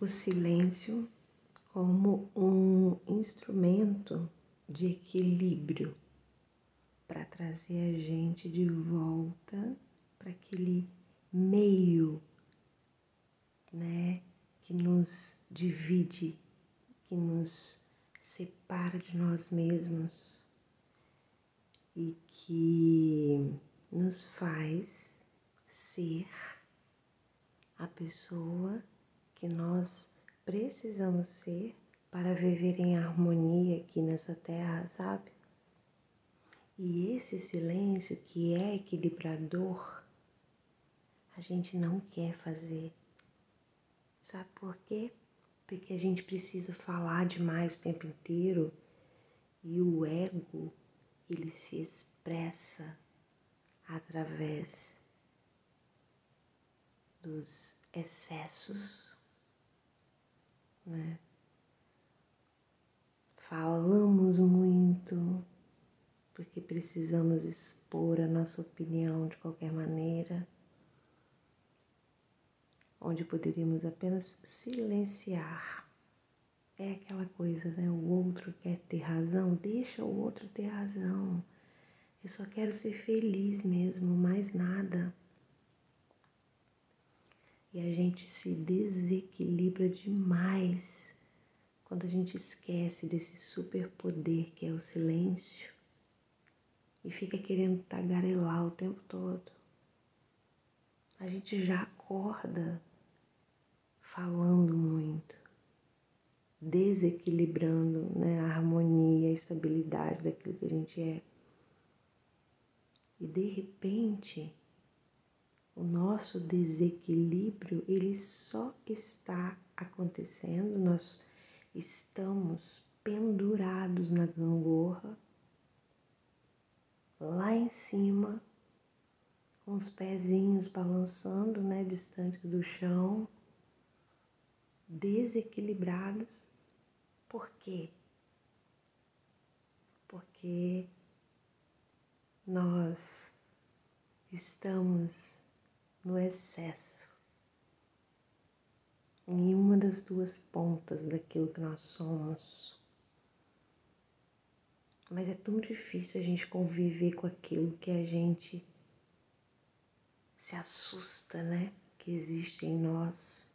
o silêncio como um instrumento de equilíbrio para trazer a gente de volta para aquele meio, né, que nos divide, que nos separa de nós mesmos e que nos faz ser a pessoa que nós precisamos ser para viver em harmonia aqui nessa terra, sabe? E esse silêncio que é equilibrador, a gente não quer fazer. Sabe por quê? Porque a gente precisa falar demais o tempo inteiro e o ego, ele se expressa através dos excessos, né? Falamos muito porque precisamos expor a nossa opinião de qualquer maneira, onde poderíamos apenas silenciar. É aquela coisa, né? O outro quer ter razão, deixa o outro ter razão. Eu só quero ser feliz mesmo, mais nada. E a gente se desequilibra demais quando a gente esquece desse superpoder que é o silêncio e fica querendo tagarelar o tempo todo. A gente já acorda falando muito, desequilibrando né, a harmonia, a estabilidade daquilo que a gente é. E de repente, o nosso desequilíbrio ele só está acontecendo, nós estamos pendurados na gangorra, lá em cima, com os pezinhos balançando, né, distantes do chão, desequilibrados. Por quê? Porque nós estamos no excesso, em uma das duas pontas daquilo que nós somos. Mas é tão difícil a gente conviver com aquilo que a gente se assusta, né? Que existe em nós.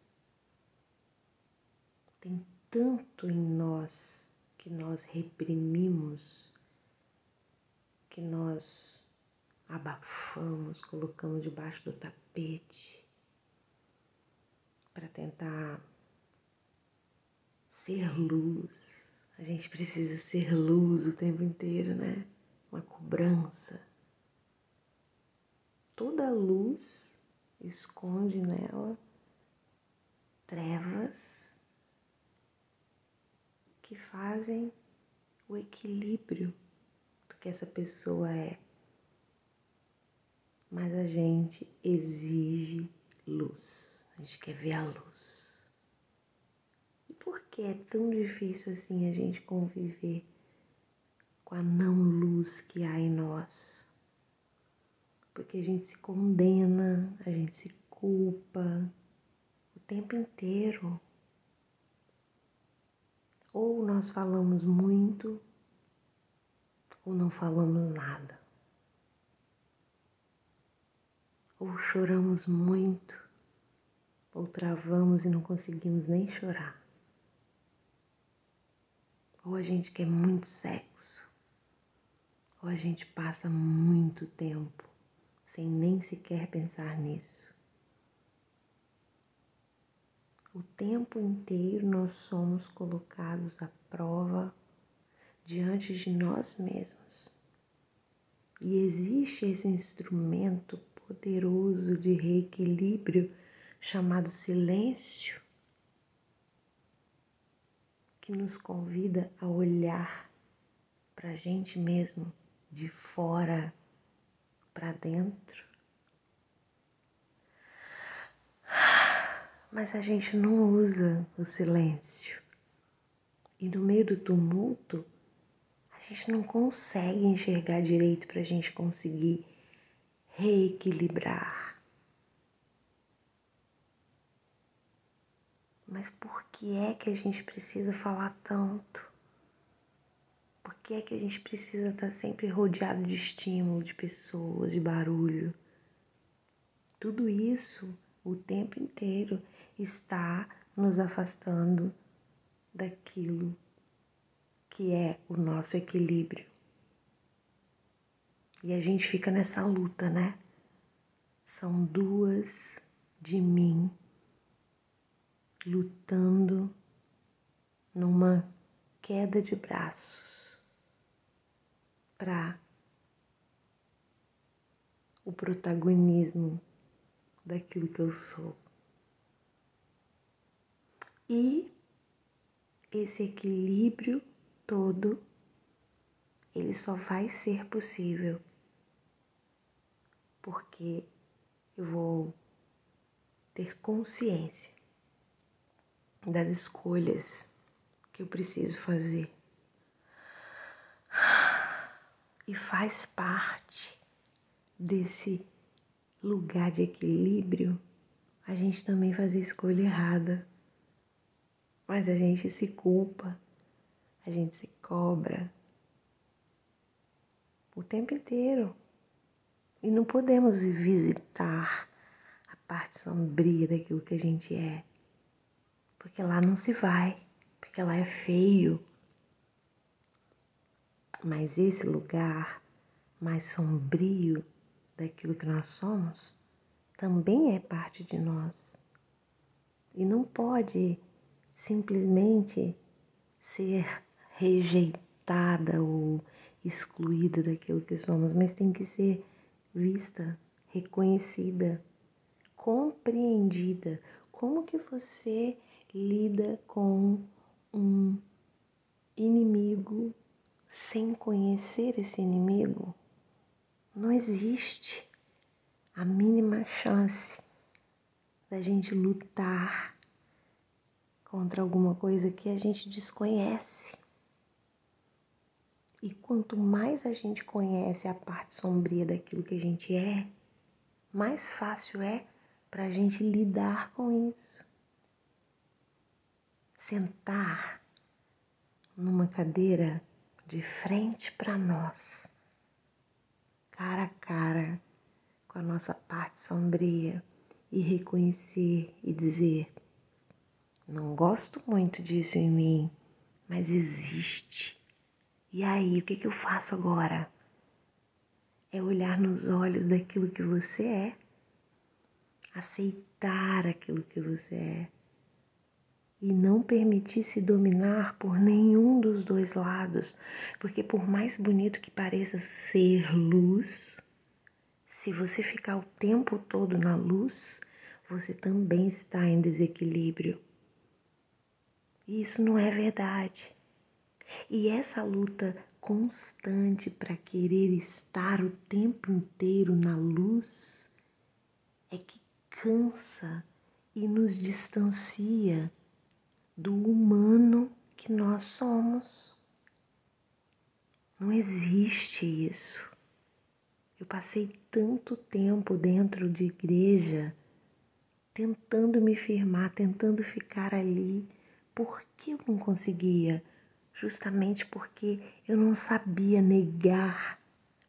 Tem tanto em nós que nós reprimimos que nós abafamos, colocamos debaixo do tapete para tentar ser luz. A gente precisa ser luz o tempo inteiro, né? Uma cobrança. Toda luz esconde nela trevas que fazem o equilíbrio que essa pessoa é. Mas a gente exige luz, a gente quer ver a luz. E por que é tão difícil assim a gente conviver com a não luz que há em nós? Porque a gente se condena, a gente se culpa o tempo inteiro. Ou nós falamos muito ou não falamos nada. Ou choramos muito, ou travamos e não conseguimos nem chorar. Ou a gente quer muito sexo, ou a gente passa muito tempo sem nem sequer pensar nisso. O tempo inteiro nós somos colocados à prova diante de nós mesmos. E existe esse instrumento poderoso de reequilíbrio chamado silêncio, que nos convida a olhar para a gente mesmo de fora para dentro. Mas a gente não usa o silêncio. E no meio do tumulto, a gente não consegue enxergar direito para a gente conseguir reequilibrar. Mas por que é que a gente precisa falar tanto? Por que é que a gente precisa estar sempre rodeado de estímulo, de pessoas, de barulho? Tudo isso o tempo inteiro está nos afastando daquilo que é o nosso equilíbrio. E a gente fica nessa luta, né? São duas de mim lutando numa queda de braços para o protagonismo daquilo que eu sou. E esse equilíbrio todo ele só vai ser possível porque eu vou ter consciência das escolhas que eu preciso fazer. E faz parte desse lugar de equilíbrio a gente também fazer escolha errada. Mas a gente se culpa, a gente se cobra o tempo inteiro. E não podemos visitar a parte sombria daquilo que a gente é, porque lá não se vai, porque lá é feio. Mas esse lugar mais sombrio daquilo que nós somos também é parte de nós. E não pode simplesmente ser rejeitada ou excluída daquilo que somos, mas tem que ser vista, reconhecida, compreendida. Como que você lida com um inimigo sem conhecer esse inimigo? Não existe a mínima chance da gente lutar contra alguma coisa que a gente desconhece. E quanto mais a gente conhece a parte sombria daquilo que a gente é, mais fácil é para a gente lidar com isso. Sentar numa cadeira de frente para nós, cara a cara com a nossa parte sombria e reconhecer e dizer: não gosto muito disso em mim, mas existe e aí, o que, que eu faço agora? É olhar nos olhos daquilo que você é, aceitar aquilo que você é e não permitir se dominar por nenhum dos dois lados, porque por mais bonito que pareça ser luz, se você ficar o tempo todo na luz, você também está em desequilíbrio. E isso não é verdade. E essa luta constante para querer estar o tempo inteiro na luz é que cansa e nos distancia do humano que nós somos. Não existe isso. Eu passei tanto tempo dentro de igreja tentando me firmar, tentando ficar ali. Por que eu não conseguia? Justamente porque eu não sabia negar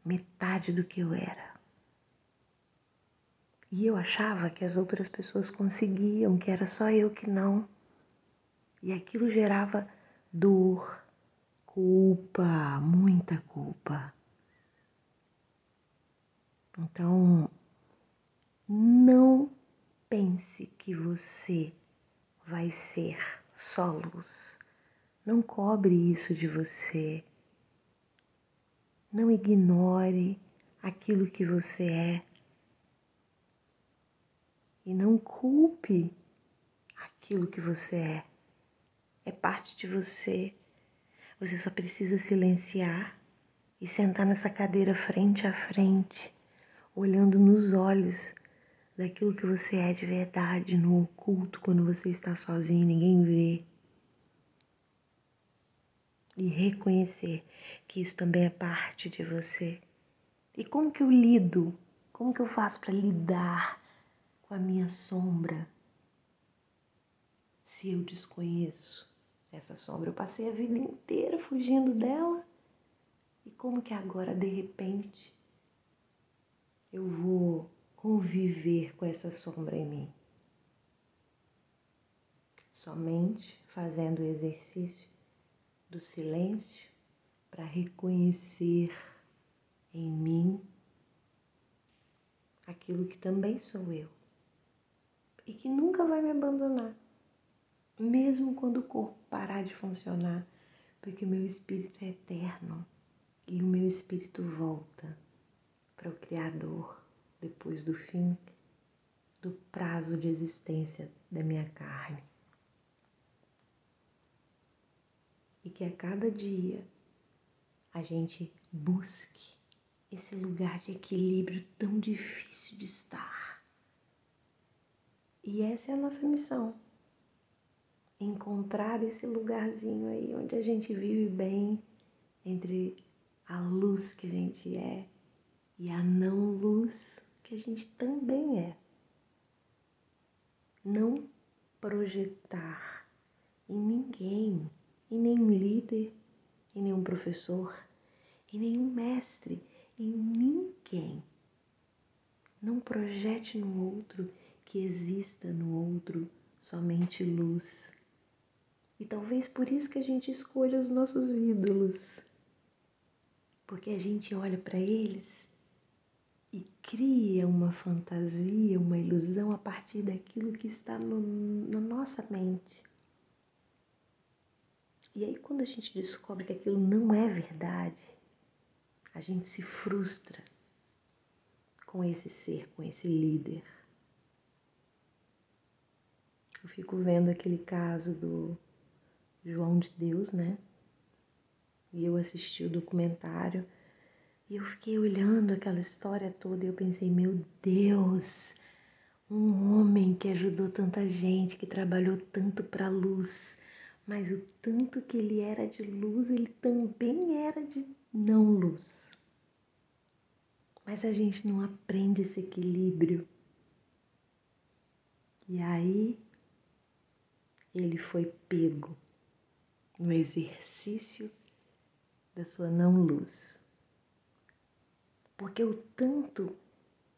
metade do que eu era. E eu achava que as outras pessoas conseguiam, que era só eu que não. E aquilo gerava dor, culpa, muita culpa. Então, não pense que você vai ser só luz. Não cobre isso de você. Não ignore aquilo que você é. E não culpe aquilo que você é. É parte de você. Você só precisa silenciar e sentar nessa cadeira frente a frente, olhando nos olhos daquilo que você é de verdade, no oculto, quando você está sozinho, ninguém vê e reconhecer que isso também é parte de você. E como que eu lido? Como que eu faço para lidar com a minha sombra? se eu desconheço essa sombra? Eu passei a vida inteira fugindo dela e como que agora de repente eu vou conviver com essa sombra em mim? Somente fazendo o exercício do silêncio para reconhecer em mim aquilo que também sou eu e que nunca vai me abandonar, mesmo quando o corpo parar de funcionar, porque o meu espírito é eterno e o meu espírito volta para o Criador depois do fim do prazo de existência da minha carne. E que a cada dia a gente busque esse lugar de equilíbrio tão difícil de estar. E essa é a nossa missão. Encontrar esse lugarzinho aí onde a gente vive bem entre a luz que a gente é e a não luz que a gente também é. Não projetar em ninguém, em nenhum líder, em nenhum professor, em nenhum mestre, em ninguém. Não projete no outro que exista no outro somente luz. E talvez por isso que a gente escolha os nossos ídolos. Porque a gente olha para eles e cria uma fantasia, uma ilusão a partir daquilo que está no, na nossa mente. E aí, quando a gente descobre que aquilo não é verdade, a gente se frustra com esse ser, com esse líder. Eu fico vendo aquele caso do João de Deus, né? E eu assisti o documentário e eu fiquei olhando aquela história toda e eu pensei, meu Deus, um homem que ajudou tanta gente, que trabalhou tanto para a luz, mas o tanto que ele era de luz, ele também era de não luz. Mas a gente não aprende esse equilíbrio. E aí ele foi pego no exercício da sua não luz. Porque o tanto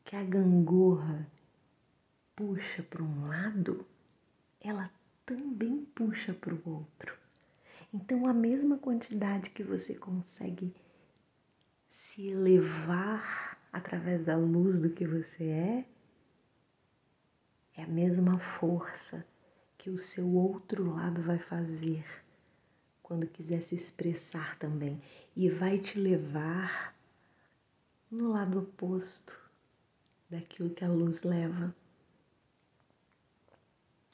que a gangorra puxa para um lado, ela também puxa para o outro. Então, a mesma quantidade que você consegue se elevar através da luz do que você é, é a mesma força que o seu outro lado vai fazer quando quiser se expressar também e vai te levar no lado oposto daquilo que a luz leva.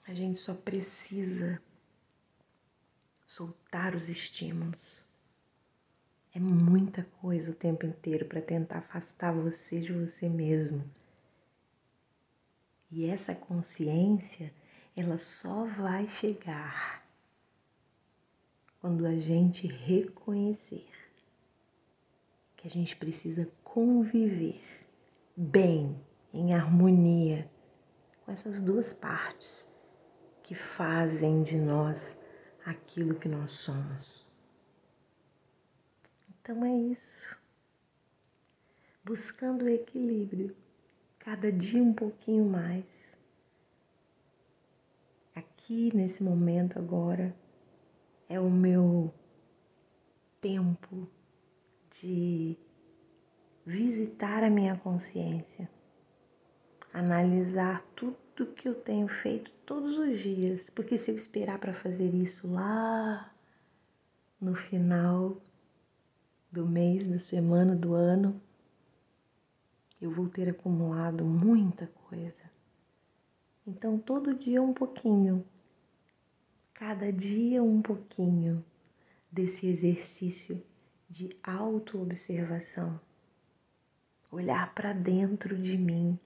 A gente só precisa soltar os estímulos. É muita coisa o tempo inteiro para tentar afastar você de você mesmo. E essa consciência, ela só vai chegar quando a gente reconhecer que a gente precisa conviver bem, em harmonia com essas duas partes que fazem de nós aquilo que nós somos. Então é isso. Buscando o equilíbrio, cada dia um pouquinho mais. Aqui nesse momento agora é o meu tempo de visitar a minha consciência, analisar tudo do que eu tenho feito todos os dias, porque se eu esperar para fazer isso lá no final do mês, da semana, do ano, eu vou ter acumulado muita coisa. Então, todo dia um pouquinho, cada dia um pouquinho desse exercício de autoobservação. Olhar para dentro de mim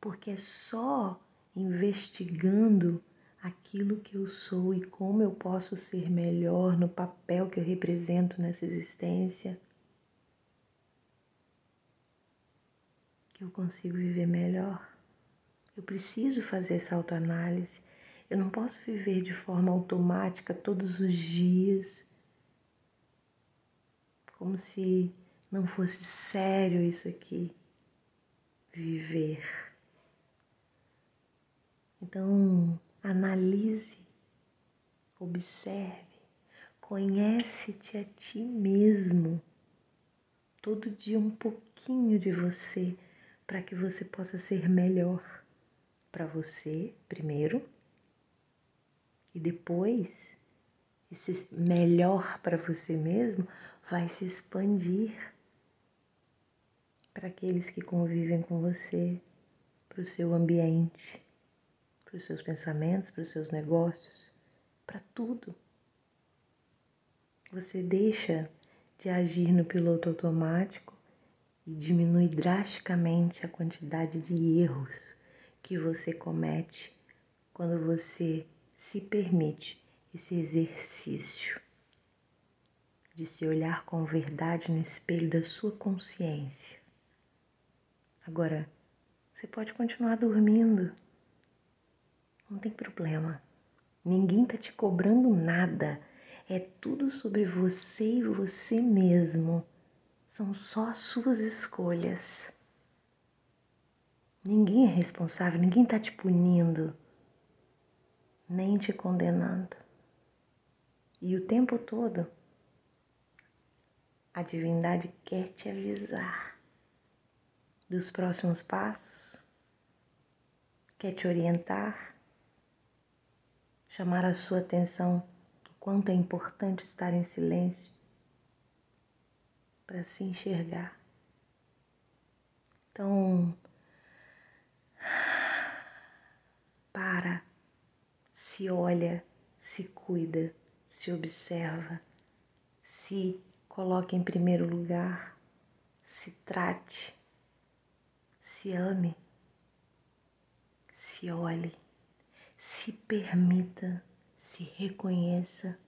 porque é só investigando aquilo que eu sou e como eu posso ser melhor no papel que eu represento nessa existência que eu consigo viver melhor. Eu preciso fazer essa autoanálise, Eu não posso viver de forma automática todos os dias, como se não fosse sério isso aqui, viver. Então, analise, observe, conhece-te a ti mesmo. Todo dia um pouquinho de você para que você possa ser melhor para você primeiro e depois esse melhor para você mesmo vai se expandir para aqueles que convivem com você, para o seu ambiente, para os seus pensamentos, para os seus negócios, para tudo. Você deixa de agir no piloto automático e diminui drasticamente a quantidade de erros que você comete quando você se permite esse exercício de se olhar com verdade no espelho da sua consciência. Agora, você pode continuar dormindo, não tem problema. Ninguém está te cobrando nada. É tudo sobre você e você mesmo. São só as suas escolhas. Ninguém é responsável, ninguém está te punindo, nem te condenando. E o tempo todo, a divindade quer te avisar dos próximos passos, quer te orientar, chamar a sua atenção o quanto é importante estar em silêncio para se enxergar. Então, para, se olha, se cuida, se observa, se coloque em primeiro lugar, se trate, se ame, se olhe se permita, se reconheça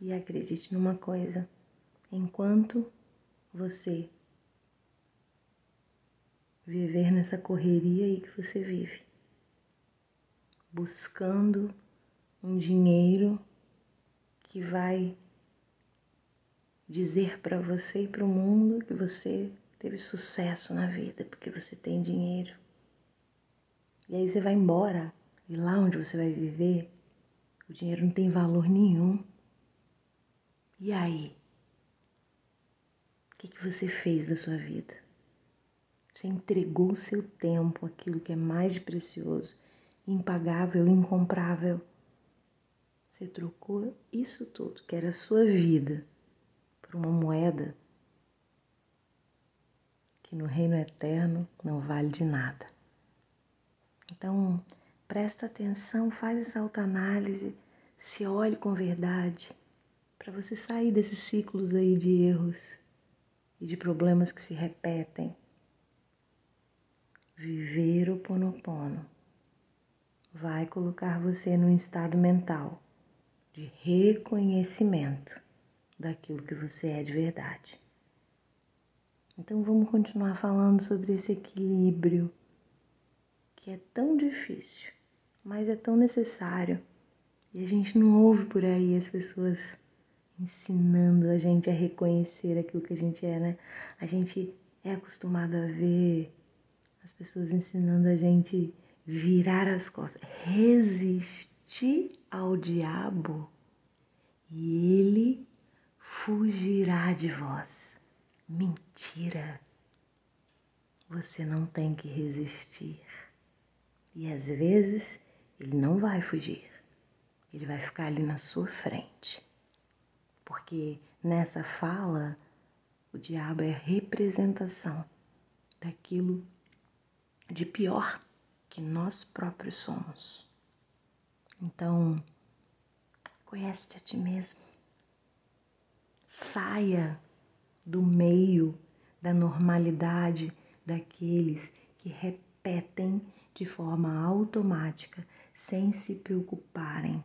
e acredite numa coisa: enquanto você viver nessa correria aí que você vive, buscando um dinheiro que vai dizer para você e para o mundo que você teve sucesso na vida porque você tem dinheiro. E aí você vai embora, e lá onde você vai viver, o dinheiro não tem valor nenhum. E aí? O que, que você fez da sua vida? Você entregou o seu tempo, aquilo que é mais precioso, impagável, incomprável. Você trocou isso tudo, que era a sua vida, por uma moeda que no reino eterno não vale de nada. Então, presta atenção, faz essa autoanálise, se olhe com verdade, para você sair desses ciclos aí de erros e de problemas que se repetem. Viver o Ponopono vai colocar você num estado mental de reconhecimento daquilo que você é de verdade. Então vamos continuar falando sobre esse equilíbrio que é tão difícil, mas é tão necessário. E a gente não ouve por aí as pessoas ensinando a gente a reconhecer aquilo que a gente é, né? A gente é acostumado a ver as pessoas ensinando a gente virar as costas, resistir ao diabo e ele fugirá de vós. Mentira! Você não tem que resistir. E às vezes ele não vai fugir, ele vai ficar ali na sua frente. Porque nessa fala, o diabo é representação daquilo de pior que nós próprios somos. Então, conhece-te a ti mesmo. Saia do meio da normalidade daqueles que repetem de forma automática, sem se preocuparem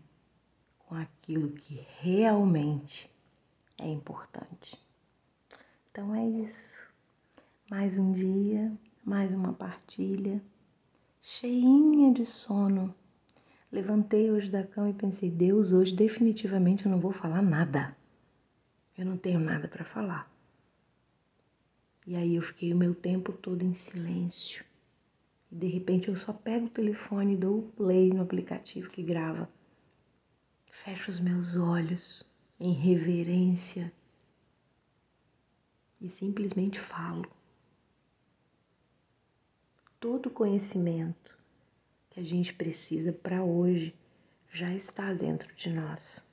com aquilo que realmente é importante. Então é isso. Mais um dia, mais uma partilha. cheinha de sono. Levantei hoje da cama e pensei: Deus, hoje definitivamente eu não vou falar nada. Eu não tenho nada para falar. E aí eu fiquei o meu tempo todo em silêncio. E de repente eu só pego o telefone e dou o play no aplicativo que grava. Fecho os meus olhos em reverência e simplesmente falo. Todo conhecimento que a gente precisa para hoje já está dentro de nós.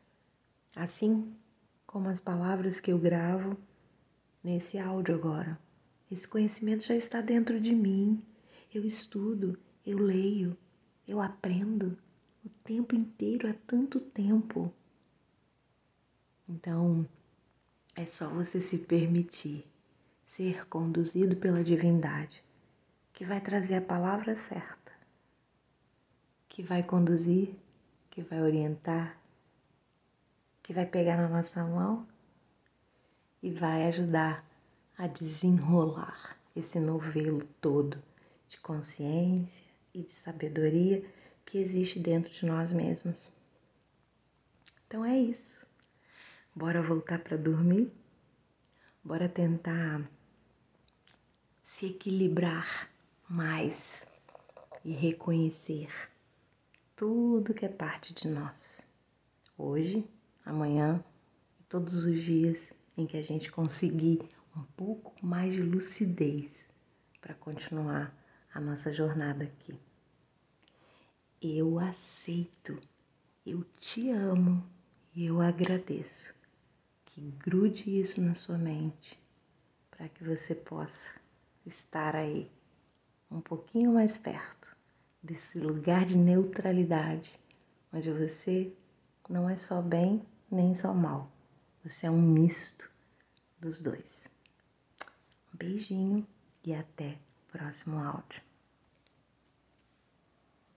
Assim como as palavras que eu gravo nesse áudio agora. Esse conhecimento já está dentro de mim. Eu estudo, eu leio, eu aprendo o tempo inteiro há tanto tempo. Então, é só você se permitir ser conduzido pela divindade, que vai trazer a palavra certa, que vai conduzir, que vai orientar, que vai pegar na nossa mão e vai ajudar a desenrolar esse novelo todo de consciência e de sabedoria que existe dentro de nós mesmos. Então é isso. Bora voltar para dormir? Bora tentar se equilibrar mais e reconhecer tudo que é parte de nós. Hoje, amanhã e todos os dias em que a gente conseguir um pouco mais de lucidez para continuar a nossa jornada aqui. Eu aceito, eu te amo e eu agradeço. Que grude isso na sua mente para que você possa estar aí um pouquinho mais perto desse lugar de neutralidade, onde você não é só bem nem só mal, você é um misto dos dois. Um beijinho e até o próximo áudio.